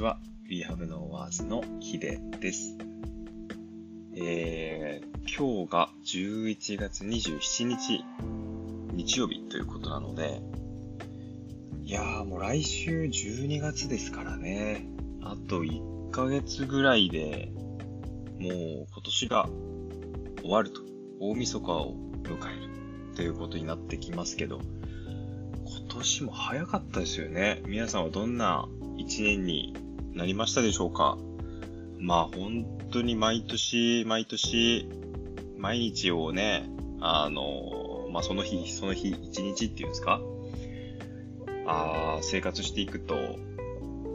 ちは。We Have No Words のヒデです。えー、今日が11月27日、日曜日ということなので、いやーもう来週12月ですからね。あと1ヶ月ぐらいで、もう今年が終わると、大晦日を迎えるということになってきますけど、今年も早かったですよね。皆さんはどんな一年になりましたでしょうか？まあ本当に毎年毎年毎日をね、あの、まあその日その日一日っていうんですか？あ生活していくと、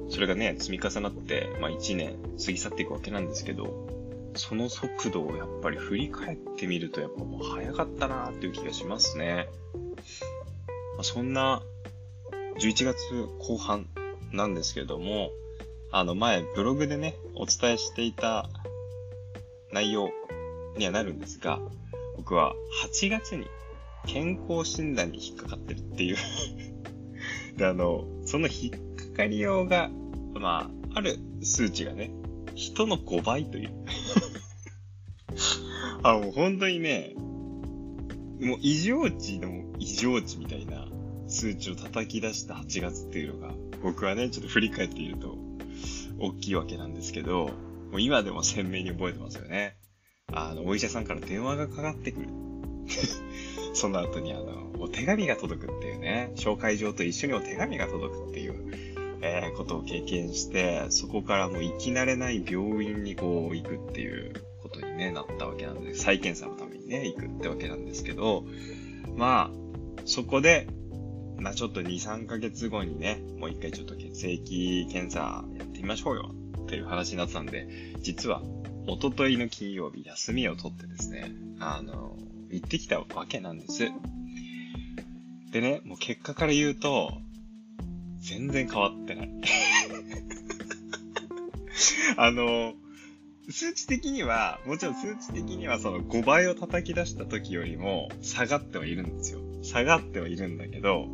それがね、積み重なって、まあ一年過ぎ去っていくわけなんですけど、その速度をやっぱり振り返ってみるとやっぱもう早かったなーっていう気がしますね。まあ、そんな11月後半なんですけども、あの前ブログでね、お伝えしていた内容にはなるんですが、僕は8月に健康診断に引っかかってるっていう。で、あの、その引っかかりようが、まあ、ある数値がね、人の5倍という。あ、もう本当にね、もう異常値の異常値みたいな数値を叩き出した8月っていうのが、僕はね、ちょっと振り返っていると、大きいわけなんですけど、もう今でも鮮明に覚えてますよね。あの、お医者さんから電話がかかってくる。その後にあの、お手紙が届くっていうね、紹介状と一緒にお手紙が届くっていう、えー、ことを経験して、そこからもう生き慣れない病院にこう行くっていうことにね、なったわけなんで、再検査のためにね、行くってわけなんですけど、まあ、そこで、まあちょっと2、3ヶ月後にね、もう一回ちょっと血液検査やっみましょうよっていう話になってたんで、実は、おとといの金曜日休みを取ってですね、あの、行ってきたわけなんです。でね、もう結果から言うと、全然変わってない。あの、数値的には、もちろん数値的にはその5倍を叩き出した時よりも下がってはいるんですよ。下がってはいるんだけど、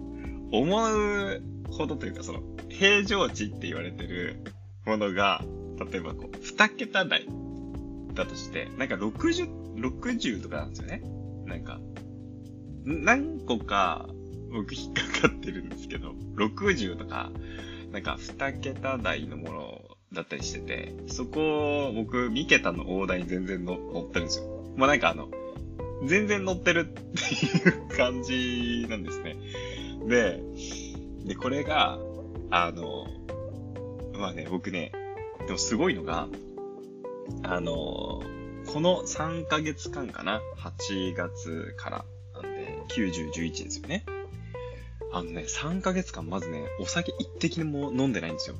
思うほどというか、その、平常値って言われてるものが、例えばこう、2桁台だとして、なんか60、60とかなんですよね。なんか、何個か僕引っかかってるんですけど、60とか、なんか2桁台のものだったりしてて、そこ僕3桁の大台に全然乗ってるんですよ。まあなんかあの、全然乗ってるっていう感じなんですね。で、で、これが、あの、まあね、僕ね、でもすごいのが、あの、この3ヶ月間かな ?8 月からなんで、90、11ですよね。あのね、3ヶ月間まずね、お酒一滴も飲んでないんですよ。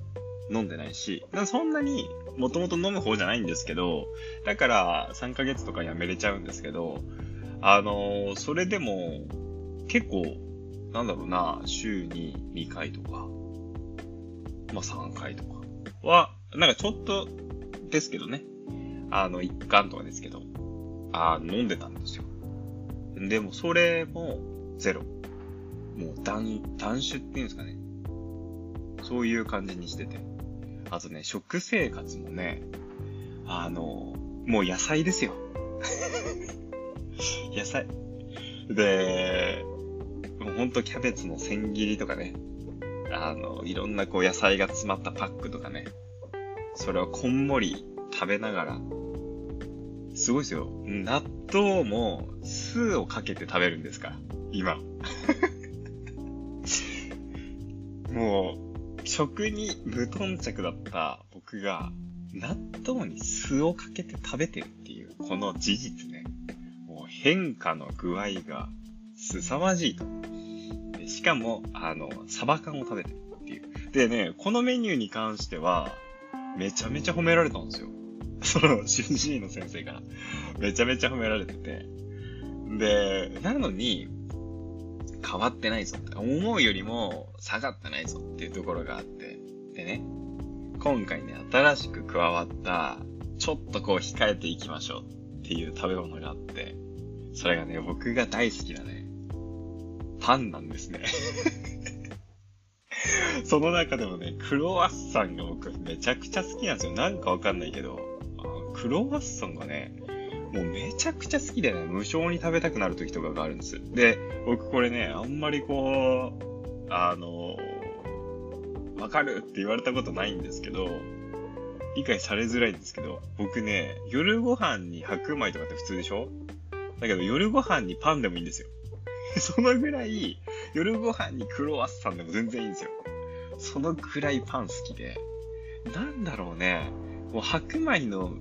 飲んでないし、そんなにもともと飲む方じゃないんですけど、だから3ヶ月とかやめれちゃうんですけど、あのー、それでも結構なんだろうな、週に2回とか、まあ3回とかは、なんかちょっとですけどね、あの、1巻とかですけど、あ飲んでたんですよ。でもそれもゼロ。もう断、断酒っていうんですかね。そういう感じにしてて。あとね、食生活もね、あの、もう野菜ですよ。野菜。で、もうほんとキャベツの千切りとかね、あの、いろんなこう野菜が詰まったパックとかね、それをこんもり食べながら、すごいですよ。納豆も酢をかけて食べるんですから、今。もう、食に無頓着だった僕が、納豆に酢をかけて食べてるっていう、この事実ね。もう変化の具合が凄まじいと。しかも、あの、サバ缶を食べてるっていう。でね、このメニューに関しては、めちゃめちゃ褒められたんですよ。その、主治医の先生から。めちゃめちゃ褒められてて。で、なのに、変わってないぞって。思うよりも下がってないぞっていうところがあって。でね、今回ね、新しく加わった、ちょっとこう控えていきましょうっていう食べ物があって、それがね、僕が大好きなね、パンなんですね その中でもね、クロワッサンが僕めちゃくちゃ好きなんですよ。なんかわかんないけど、クロワッサンがね、もうめちゃくちゃ好きでね、無性に食べたくなる時とかがあるんです。で、僕これね、あんまりこう、あの、わかるって言われたことないんですけど、理解されづらいんですけど、僕ね、夜ご飯に白米とかって普通でしょ？だけど夜ご飯にパンでもいいんですよ。そのぐらい、夜ご飯にクロワッサンでも全然いいんですよ。そのくらいパン好きで、なんだろうね、もう白米の、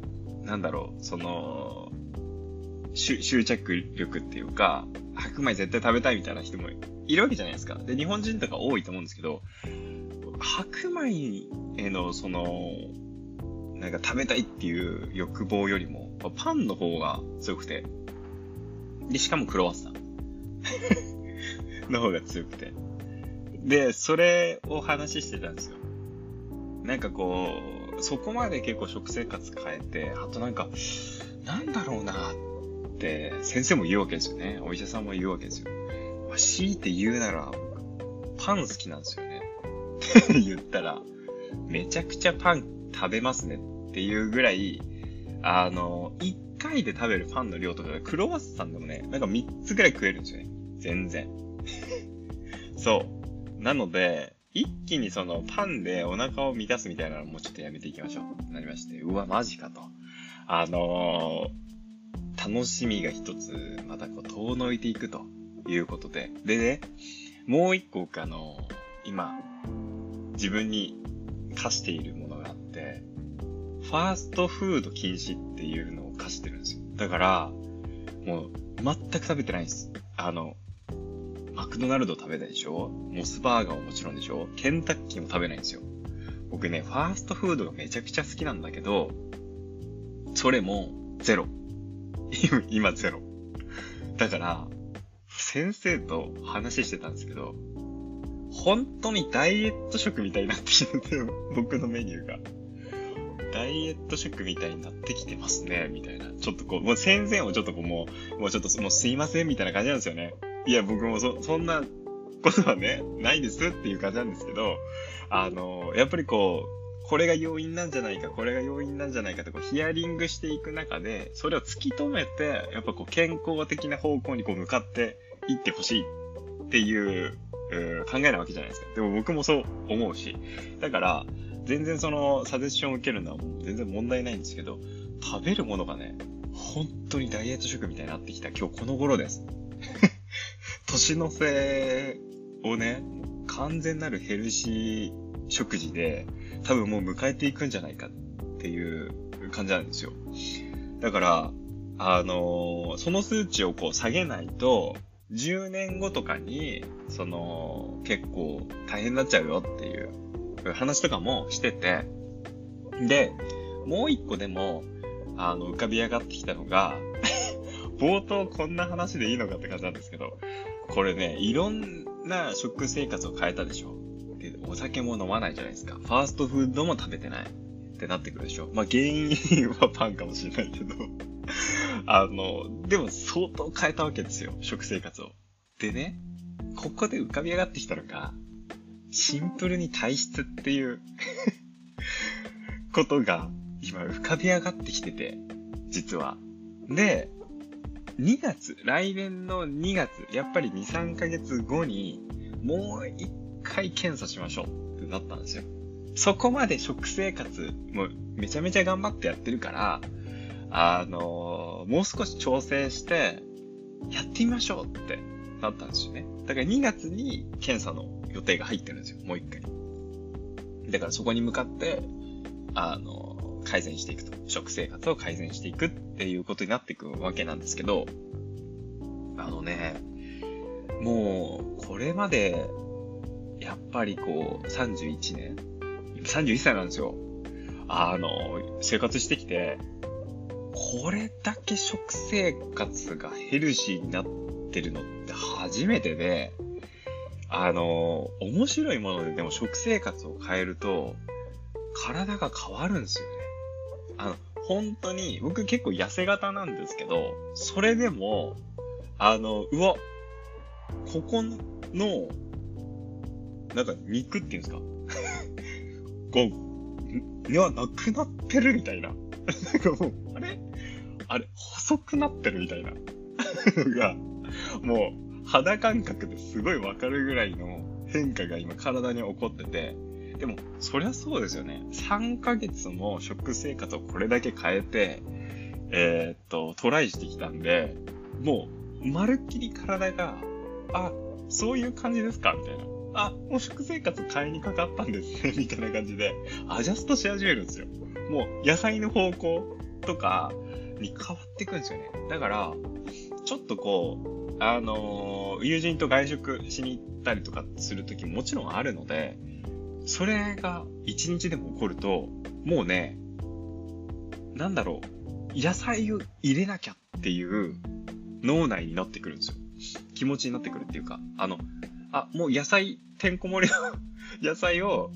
なんだろう、その、執着力っていうか、白米絶対食べたいみたいな人もいるわけじゃないですか。で、日本人とか多いと思うんですけど、白米への、その、なんか食べたいっていう欲望よりも、パンの方が強くて、で、しかもクロワッサン の方が強くて。で、それを話してたんですよ。なんかこう、そこまで結構食生活変えて、あとなんか、なんだろうなって先生も言うわけですよね。お医者さんも言うわけですよ。強いて言うなら、パン好きなんですよね。っ て言ったら、めちゃくちゃパン食べますねっていうぐらい、あの、1回で食べるパンの量とかクロワッサンでもね、なんか3つぐらい食えるんですよね。全然。そう。なので、一気にそのパンでお腹を満たすみたいなのもちょっとやめていきましょう。なりまして、うわ、マジかと。あのー、楽しみが一つ、またこう、遠のいていくということで。でね、もう一個あの、今、自分に課しているものがあって、ファーストフード禁止っていうのを課してるんですよ。だから、もう、全く食べてないんです。あの、マクドナルド食べないでしょ？モスバーガーももちろんでしょ？ケンタッキーも食べないんですよ。僕ね、ファーストフードがめちゃくちゃ好きなんだけど、それもゼロ。今ゼロ。だから、先生と話してたんですけど、本当にダイエット食みたいになってきてて、僕のメニューが。ダイエット食みたいになってきてますね、みたいな。ちょっとこう、もう戦前をちょっとこう、もう、もうちょっともうすいません、みたいな感じなんですよね。いや、僕もそ、そんなことはね、ないですっていう感じなんですけど、あの、やっぱりこう、これが要因なんじゃないか、これが要因なんじゃないかとこうヒアリングしていく中で、それを突き止めて、やっぱこう健康的な方向にこう向かっていってほしいっていう、う考えなわけじゃないですか。でも僕もそう思うし。だから、全然そのサジェッションを受けるのは全然問題ないんですけど、食べるものがね、本当にダイエット食みたいになってきた今日この頃です。年の瀬をね、完全なるヘルシー食事で、多分もう迎えていくんじゃないかっていう感じなんですよ。だから、あのー、その数値をこう下げないと、10年後とかに、その、結構大変になっちゃうよっていう話とかもしてて、で、もう一個でも、あの、浮かび上がってきたのが 冒頭こんな話でいいのかって感じなんですけど、これね、いろんな食生活を変えたでしょ。で、お酒も飲まないじゃないですか。ファーストフードも食べてない。ってなってくるでしょ。まあ、原因はパンかもしれないけど あの、でも相当変えたわけですよ。食生活を。でね、ここで浮かび上がってきたのが、シンプルに体質っていうことが今浮かび上がってきてて、実は。で、2月、来年の2月、やっぱり2、3ヶ月後に、もう一回検査しましょうってなったんですよ。そこまで食生活、もうめちゃめちゃ頑張ってやってるから、あのー、もう少し調整して、やってみましょうってなったんですよね。だから2月に検査の予定が入ってるんですよ、もう一回。だからそこに向かって、あの改善していくと。食生活を改善していくっていうことになっていくわけなんですけど、あのね、もう、これまで、やっぱりこう、31年 ?31 歳なんですよ。あの、生活してきて、これだけ食生活がヘルシーになってるのって初めてで、あの、面白いものででも食生活を変えると、体が変わるんですよね。あの、本当に、僕結構痩せ型なんですけど、それでも、あの、うわ、ここの、なんか肉っていうんですか？こう、いや、なくなってるみたいな。なんかもう、あれ？あれ細くなってるみたいな。が、もう、肌感覚ですごいわかるぐらいの変化が今体に起こってて、でも、そりゃそうですよね。3ヶ月も食生活をこれだけ変えて、えー、っと、トライしてきたんで、もう、まるっきり体が、あ、そういう感じですか？みたいな。あ、もう食生活変えにかかったんですね、みたいな感じで、アジャストし始めるんですよ。もう、野菜の方向とかに変わっていくんですよね。だから、ちょっとこう、あのー、友人と外食しに行ったりとかするときももちろんあるので、それが一日でも起こると、もうね、なんだろう、野菜を入れなきゃっていう脳内になってくるんですよ。気持ちになってくるっていうか、あの、あ、もう野菜、てんこ盛りの 野菜を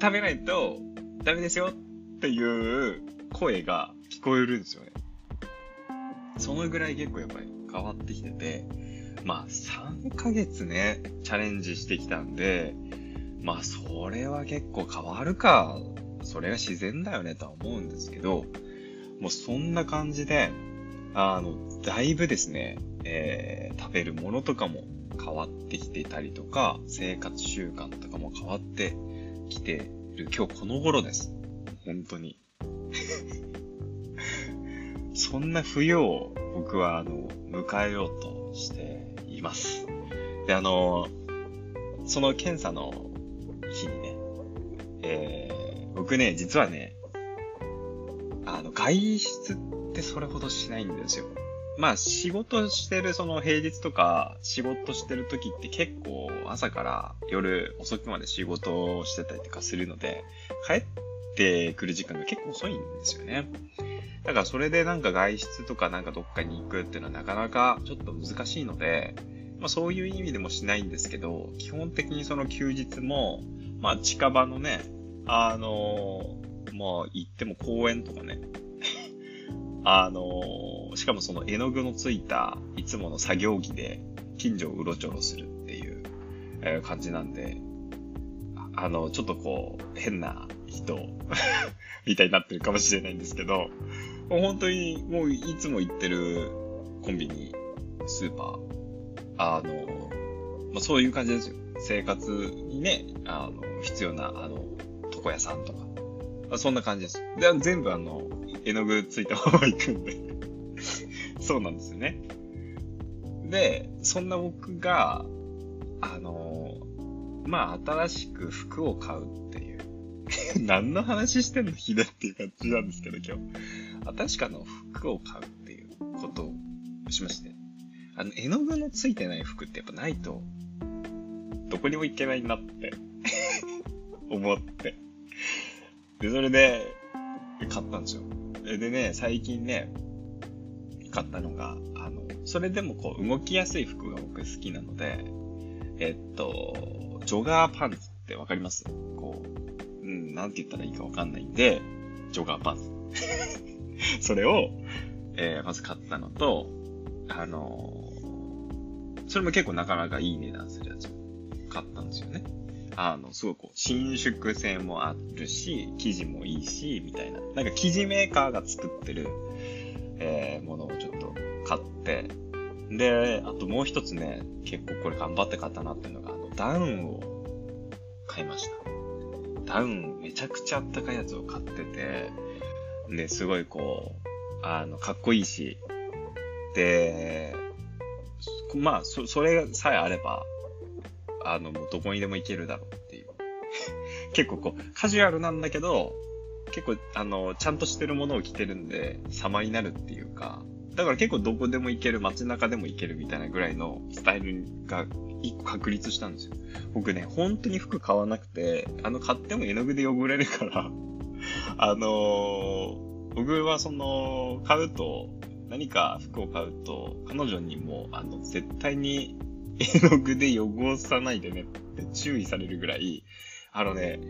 食べないとダメですよっていう声が聞こえるんですよね。そのぐらい結構やっぱり変わってきてて、まあ3ヶ月ね、チャレンジしてきたんで、まあそれは結構変わるか、それが自然だよねとは思うんですけど、もうそんな感じで、あの、だいぶですね、えー、食べるものとかも変わってきてたりとか、生活習慣とかも変わってきてる今日この頃です。本当に。そんな冬を僕はあの、迎えようとしています。で、あの、その検査の日にね、えー、僕ね、実はね、あの、外出ってそれほどしないんですよ。まあ仕事してるその平日とか仕事してる時って結構朝から夜遅くまで仕事をしてたりとかするので帰ってくる時間が結構遅いんですよね。だからそれでなんか外出とかなんかどっかに行くっていうのはなかなかちょっと難しいので、まあそういう意味でもしないんですけど、基本的にその休日も、まあ近場のね、あのまあ行っても公園とかね、あのしかもその絵の具のついたいつもの作業着で近所をうろちょろするっていう、え感じなんで、あの、ちょっとこう、変な人 みたいになってるかもしれないんですけど、本当にもういつも行ってるコンビニ、スーパー、あの、まあ、そういう感じですよ。生活にね、あの、必要な、あの、床屋さんとか。まそんな感じです。で、全部あの、絵の具ついたまま行くんで そうなんですよね。で、そんな僕が、あの、まあ、新しく服を買うっていう 何の話してんの？ひでっていう感じなんですけど、今日。確かの服を買うっていうことをしまして。あの、絵の具のついてない服ってやっぱないと、どこにも行けないなって 思って。で、それで、買ったんですよ。でね、最近ね、買ったのが、あの、それでもこう動きやすい服が僕好きなので、えっと、ジョガーパンツってわかります？こう、うん、なんて言ったらいいかわかんないんで、ジョガーパンツ。それを、えー、まず買ったのと、あのー、それも結構なかなかいい値段するやつを買ったんですよね。あの、すごくこう、伸縮性もあるし、生地もいいし、みたいな。なんか生地メーカーが作ってる、えー、ものをちょっと買って、で、あともう一つね、結構これ頑張って買ったなっていうのが、あの、ダウンを買いました。ダウン、めちゃくちゃあったかいやつを買ってて、で、すごいこう、あの、かっこいいし、で、まあ、そ、それさえあれば、あの、どこにでも行けるだろうっていう。結構こう、カジュアルなんだけど、結構、あの、ちゃんとしてるものを着てるんで、様になるっていうか、だから結構どこでも行ける、街中でも行けるみたいなぐらいのスタイルが一個確立したんですよ。僕ね、本当に服買わなくて、あの、買っても絵の具で汚れるからあのー、僕はその、買うと、何か服を買うと、彼女にも、あの、絶対に絵の具で汚さないでねって注意されるぐらい、あのね、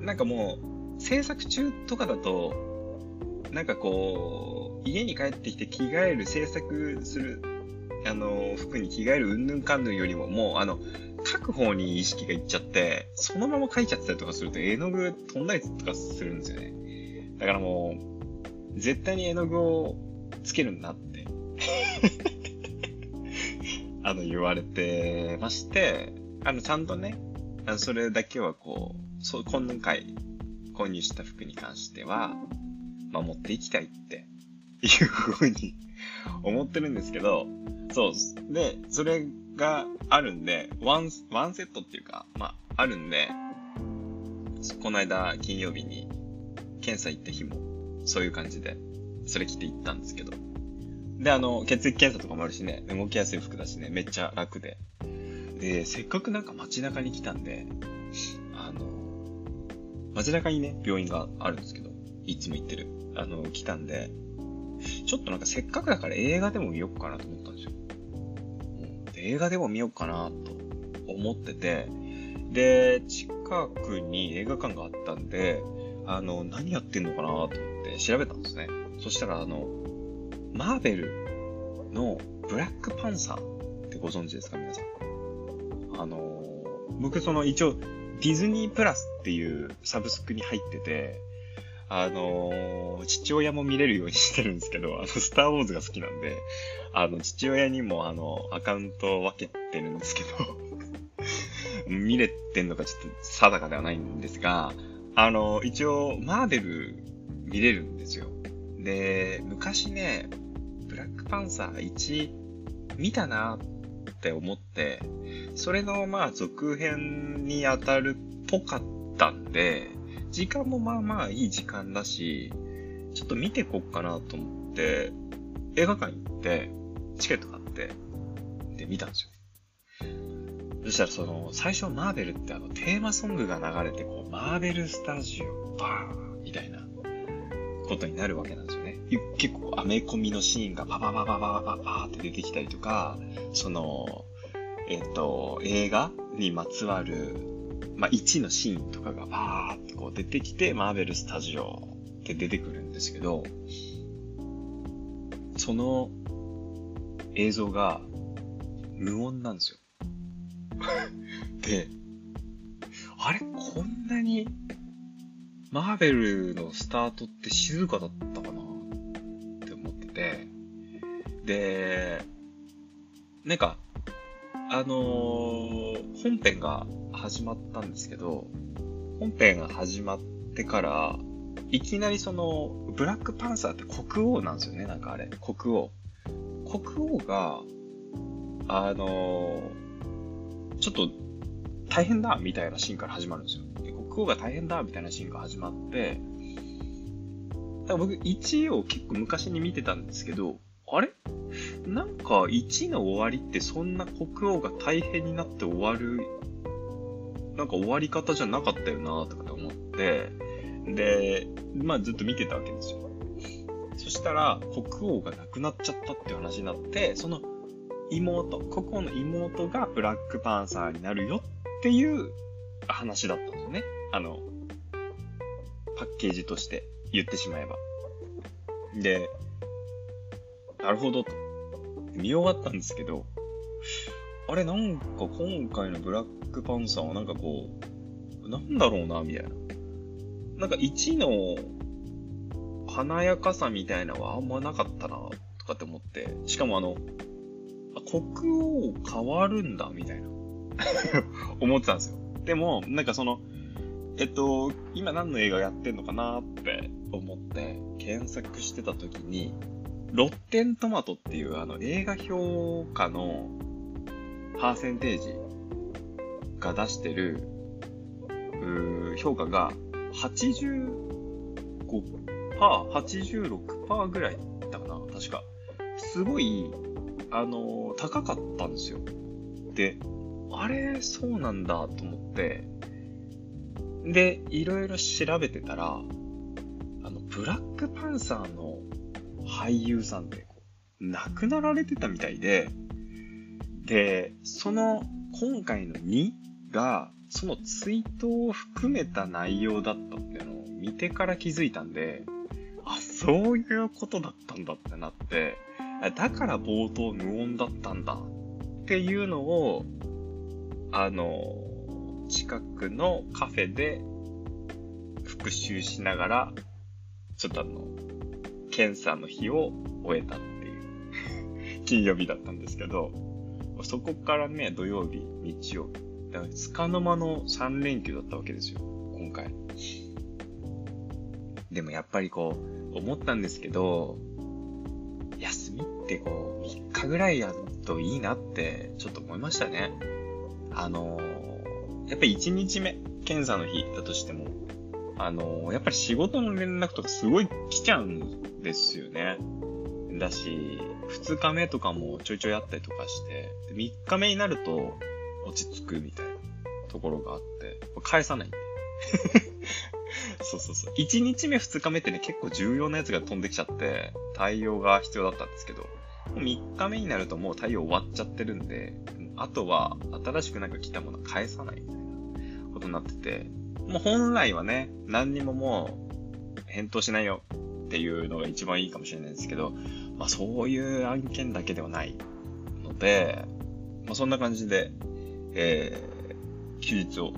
なんかもう、制作中とかだと、なんかこう、家に帰ってきて着替える、制作するあの、服に着替えるうんぬんかんぬんよりも、もう、あの、書く方に意識がいっちゃって、そのまま書いちゃったりとかすると、絵の具飛んだりとかするんですよね。だからもう、絶対に絵の具をつけるんだって あの、言われてまして、あの、ちゃんとね、あそれだけはこう、そう、今回購入した服に関しては、守っていきたいっていうふうに思ってるんですけど、そう。で、それがあるんで、ワン、ワンセットっていうか、まあ、あるんで、この間金曜日に検査行った日も、そういう感じで、それ着て行ったんですけど。で、あの、血液検査とかもあるしね、動きやすい服だしね、めっちゃ楽で。で、せっかくなんか街中に来たんで、あの、街中にね、病院があるんですけど、いつも行ってる。あの、来たんで、ちょっとなんかせっかくだから映画でも見よっかなと思ったんですよ。映画でも見よっかなと思ってて、で、近くに映画館があったんで、あの、何やってんのかなと思って調べたんですね。そしたら、あの、マーベルのブラックパンサーってご存知ですか皆さん？あの、僕その一応ディズニープラスっていうサブスクに入ってて、あのー、父親も見れるようにしてるんですけど、あの、スターウォーズが好きなんで、あの、父親にもあの、アカウントを分けてるんですけど 見れてんのかちょっと定かではないんですが、あの、一応、マーベル見れるんですよ。で、昔ね、ブラックパンサー1見たなって思って、それのまあ続編に当たるっぽかったんで、時間もまあまあいい時間だし、ちょっと見てこっかなと思って、映画館行って、チケット買って、で、見たんですよ。そしたらその、最初マーベルってあの、テーマソングが流れて、こう、マーベルスタジオ、バーンみたいな、ことになるわけなんですよね。結構、アメコミのシーンがババババババババって出てきたりとか、その、えっ、と、映画にまつわるまあ、1のシーンとかがバーってこう出てきて、マーベルスタジオって出てくるんですけど、その映像が無音なんですよ。で、あれこんなにマーベルのスタートって静かだったかなって思ってて、で、なんか、あのー、本編が始まったんですけど、本編が始まってから、いきなりその、ブラックパンサーって国王なんですよね、なんかあれ。国王。国王が、あのー、ちょっと大変だみたいなシーンから始まるんですよ。で国王が大変だみたいなシーンが始まって、だから僕1位を結構昔に見てたんですけど、あれ？なんか1の終わりってそんな国王が大変になって終わるなんか終わり方じゃなかったよなとかと思って、で、まあずっと見てたわけですよ。そしたら、国王が亡くなっちゃったっていう話になって、その妹、国王の妹がブラックパンサーになるよっていう話だったんですよね。あの、パッケージとして言ってしまえば。で、なるほどと。見終わったんですけど、あれなんか今回のブラックパンサーはなんかこう、なんだろうな、みたいな。なんか1の華やかさみたいなのはあんまなかったな、とかって思って。しかもあの、国王変わるんだ、みたいな。思ってたんですよ。でも、なんかその、えっと、今何の映画やってんのかなって思って検索してた時に、ロッテントマトっていうあの映画評価のパーセンテージが出してる、評価が85%、86%ぐらいだったかな確か。すごい、あの、高かったんですよ。で、あれ、そうなんだと思って、で、いろいろ調べてたら、あの、ブラックパンサーの俳優さんって亡くなられてたみたいで、で、その今回の2が、そのツイートを含めた内容だったっていうのを見てから気づいたんで、あ、そういうことだったんだってなって、だから冒頭無音だったんだっていうのを、あの、近くのカフェで復習しながら、ちょっとあの、検査の日を終えたっていう 金曜日だったんですけど、そこからね、土曜日、日曜日。だから、つかの間の3連休だったわけですよ、今回。でもやっぱりこう、思ったんですけど、休みってこう、3日ぐらいやるといいなって、ちょっと思いましたね。あのー、やっぱり1日目、検査の日だとしても、あのー、やっぱり仕事の連絡とかすごい来ちゃうんですよね。だし、2日目とかもちょいちょいあったりとかして、3日目になると落ち着くみたいなところがあって、返さないんで。そうそうそう。1日目2日目ってね、結構重要なやつが飛んできちゃって、対応が必要だったんですけど、3日目になるともう対応終わっちゃってるんで、あとは新しくなんか来たもの返さないみたいなことになってて、もう本来はね、何にももう返答しないよっていうのが一番いいかもしれないですけど、まあそういう案件だけではないので、まあそんな感じで、えー、休日を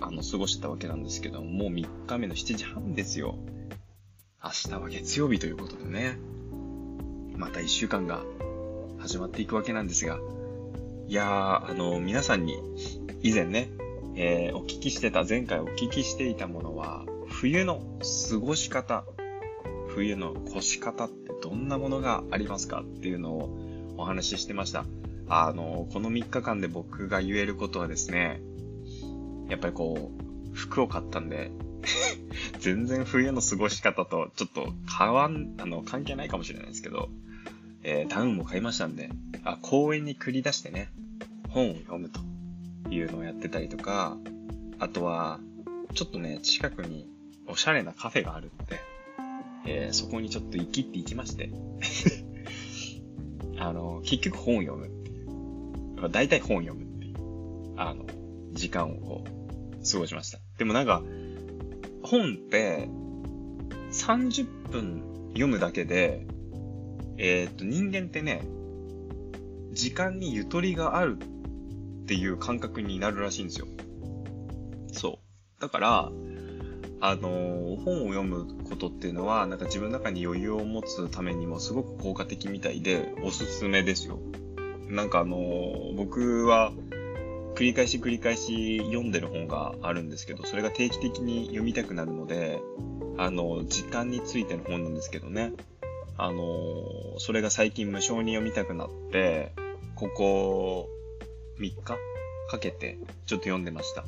あの過ごしてたわけなんですけど、もう3日目の7時半ですよ。明日は月曜日ということでね、また1週間が始まっていくわけなんですが、いやー、あの、皆さんに以前ね、えー、お聞きしてた、前回お聞きしていたものは、冬の過ごし方、冬の越し方ってどんなものがありますかっていうのをお話ししてました。あの、この3日間で僕が言えることはですね、やっぱりこう、服を買ったんで 全然冬の過ごし方とちょっと変わん、あの、関係ないかもしれないですけど、えー、ダウンも買いましたんで、あ、公園に繰り出してね、本を読むというのをやってたりとか、あとは、ちょっとね、近くにおしゃれなカフェがあるので、えー、そこにちょっと行きって行きまして あの、結局本を読むっていう。大体本を読むっていう。あの、時間をこう、過ごしました。でもなんか、本って、30分読むだけで、えー、っと、人間ってね、時間にゆとりがあるっていう感覚になるらしいんですよ。そう。だから、あのー、本を読むことっていうのは、なんか自分の中に余裕を持つためにもすごく効果的みたいで、おすすめですよ。なんかあのー、僕は、繰り返し繰り返し読んでる本があるんですけど、それが定期的に読みたくなるので、あの、時間についての本なんですけどね。あの、それが最近無償に読みたくなって、ここ3日かけてちょっと読んでました。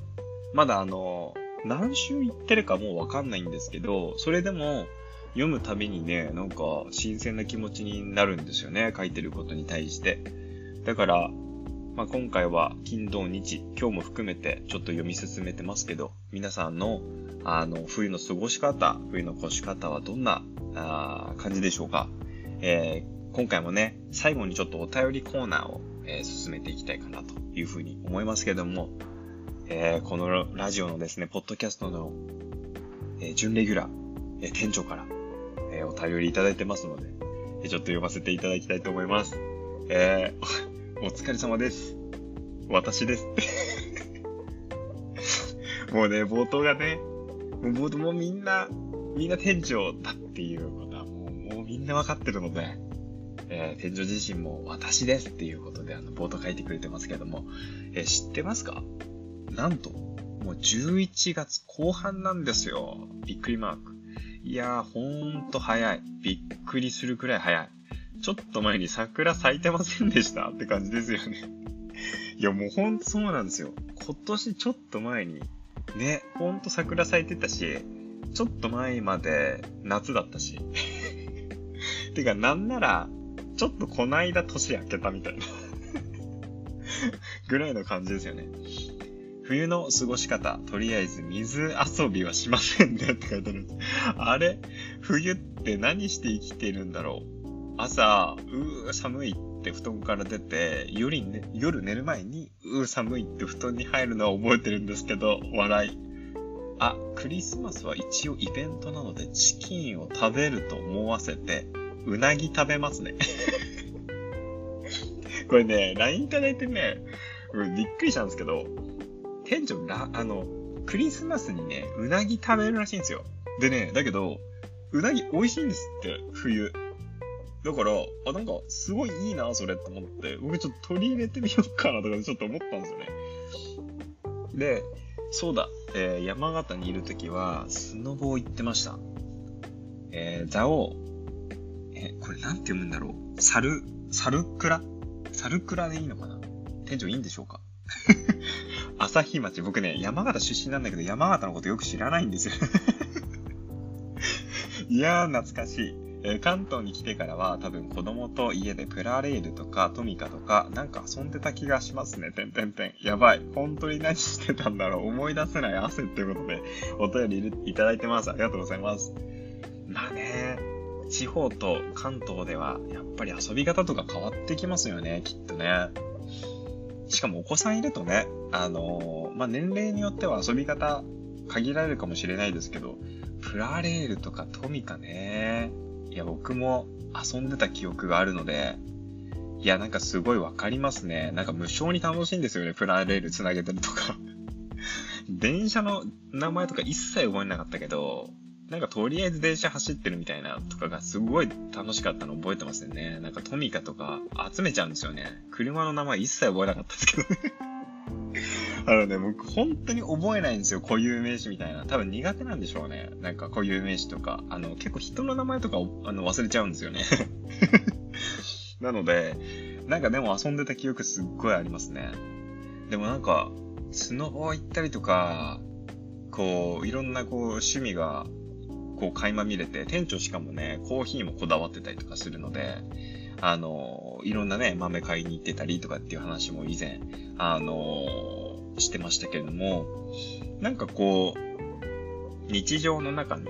まだあの、何週行ってるかもうわかんないんですけど、それでも読むたびにね、なんか新鮮な気持ちになるんですよね。書いてることに対して。だから、まあ、今回は金土日、今日も含めてちょっと読み進めてますけど、皆さんのあの冬の過ごし方、冬の越し方はどんなあ感じでしょうか、えー、今回もね、最後にちょっとお便りコーナーを、えー、進めていきたいかなというふうに思いますけども、えー、このラジオのですね、ポッドキャストの、え、準レギュラー、え、店長から、え、お便りいただいてますので、え、ちょっと読ませていただきたいと思います。えー お疲れ様です。私です もうね、冒頭がね、もう冒頭もうみんな、みんな店長だっていうことはもう、もうみんなわかってるので、えー、店長自身も私ですっていうことであの、冒頭書いてくれてますけども、えー、知ってますか？なんと、もう11月後半なんですよ。びっくりマーク。いやー、ほんと早い。びっくりするくらい早い。ちょっと前に桜咲いてませんでしたって感じですよね いや、もうほんとそうなんですよ。今年ちょっと前に、ね、ほんと桜咲いてたし、ちょっと前まで夏だったし。てか、なんなら、ちょっとこないだ年明けたみたいな ぐらいの感じですよね。冬の過ごし方、とりあえず水遊びはしませんねって書いてある。あれ？冬って何して生きてるんだろう？朝、うー寒いって布団から出て、夜ね、夜寝る前に、うー寒いって布団に入るのは覚えてるんですけど、笑い。あ、クリスマスは一応イベントなのでチキンを食べると思わせて、うなぎ食べますね。これね、LINE いただいてね、びっくりしたんですけど、店長ら、あの、クリスマスにね、うなぎ食べるらしいんですよ。でね、だけど、うなぎ美味しいんですって、冬。だから、あ、なんか、すごいいいな、それって思って、僕ちょっと取り入れてみようかなとかちょっと思ったんですよね。で、そうだ、えー、山形にいるときは、スノボー行ってました。えー、ザオえー、これなんて読むんだろう。サル、サルクラサルクラでいいのかな？店長いいんでしょうか？朝日町、僕ね、山形出身なんだけど、山形のことよく知らないんですよ いやー、懐かしい。え、関東に来てからは多分子供と家でプラレールとかトミカとかなんか遊んでた気がしますね。てんてんてん。やばい。本当に何してたんだろう。思い出せない汗ってことでお便りいただいてます。ありがとうございます。まあね、地方と関東ではやっぱり遊び方とか変わってきますよね、きっとね。しかもお子さんいるとね、あのー、まあ、年齢によっては遊び方限られるかもしれないですけど、プラレールとかトミカね、や、僕も遊んでた記憶があるので、いや、なんかすごいわかりますね。なんか無償に楽しいんですよね。プラレール繋げてるとか 電車の名前とか一切覚えなかったけど、なんかとりあえず電車走ってるみたいなとかがすごい楽しかったの覚えてますよね。なんかトミカとか集めちゃうんですよね。車の名前一切覚えなかったですけどねあのね、僕本当に覚えないんですよ。固有名詞みたいな。多分苦手なんでしょうね。なんか固有名詞とか。あの、結構人の名前とかあの忘れちゃうんですよね。なので、なんかでも遊んでた記憶すっごいありますね。でもなんか、スノボ行ったりとか、こう、いろんなこう趣味が、こう垣間見れて、店長しかもね、コーヒーもこだわってたりとかするので、あの、いろんなね、豆買いに行ってたりとかっていう話も以前、あの、してましたけれども、なんかこう、日常の中に、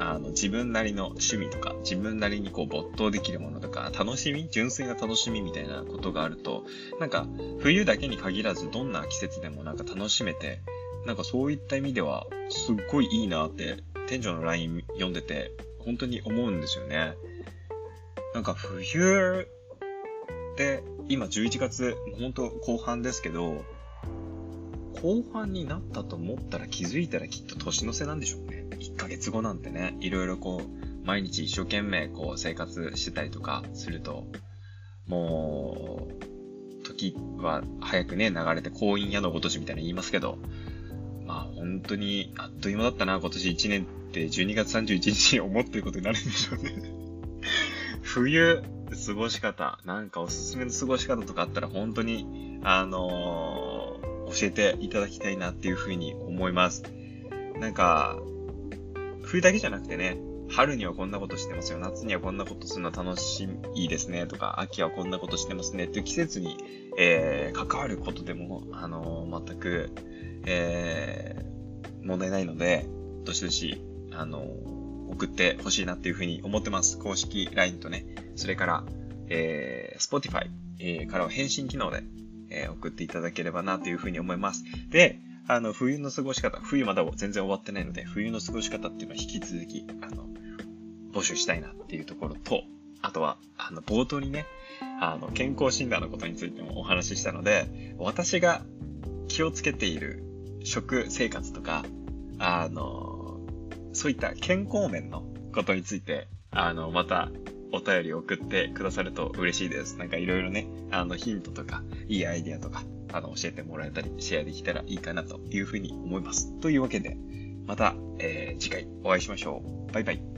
あの、自分なりの趣味とか、自分なりにこう没頭できるものとか、楽しみ？純粋な楽しみみたいなことがあると、なんか、冬だけに限らず、どんな季節でもなんか楽しめて、なんかそういった意味では、すっごいいいなって、店長の LINE 読んでて、本当に思うんですよね。なんか冬って、今11月、本当後半ですけど、後半になったと思ったら気づいたらきっと年の瀬なんでしょうね。1ヶ月後なんてね、いろいろこう、毎日一生懸命こう生活してたりとかすると、もう、時は早くね、流れて婚姻屋のごとしみたいに言いますけど、まあ本当にあっという間だったな、今年1年って12月31日に思ってることになるんでしょうね。冬、過ごし方、なんかおすすめの過ごし方とかあったら本当に、あのー教えていただきたいなっていうふうに思います。なんか、冬だけじゃなくてね、春にはこんなことしてますよ。夏にはこんなことするの楽しいですね。とか、秋はこんなことしてますね。っていう季節に、えー、関わることでも、あのー、全く、えー、問題ないので、どしどし、あのー、送ってほしいなっていうふうに思ってます。公式 LINE とね。それから、えー、Spotify、えー、からは返信機能で、えー、送っていただければなというふうに思います。で、あの、冬の過ごし方、冬まだ全然終わってないので、冬の過ごし方っていうのは引き続き、あの、募集したいなっていうところと、あとは、あの、冒頭にね、あの、健康診断のことについてもお話ししたので、私が気をつけている食生活とか、あの、そういった健康面のことについて、あの、またお便りを送ってくださると嬉しいです。なんかいろいろね、あのヒントとか、いいアイディアとか、あの教えてもらえたり、シェアできたらいいかなというふうに思います。というわけで、また、えー、次回お会いしましょう。バイバイ。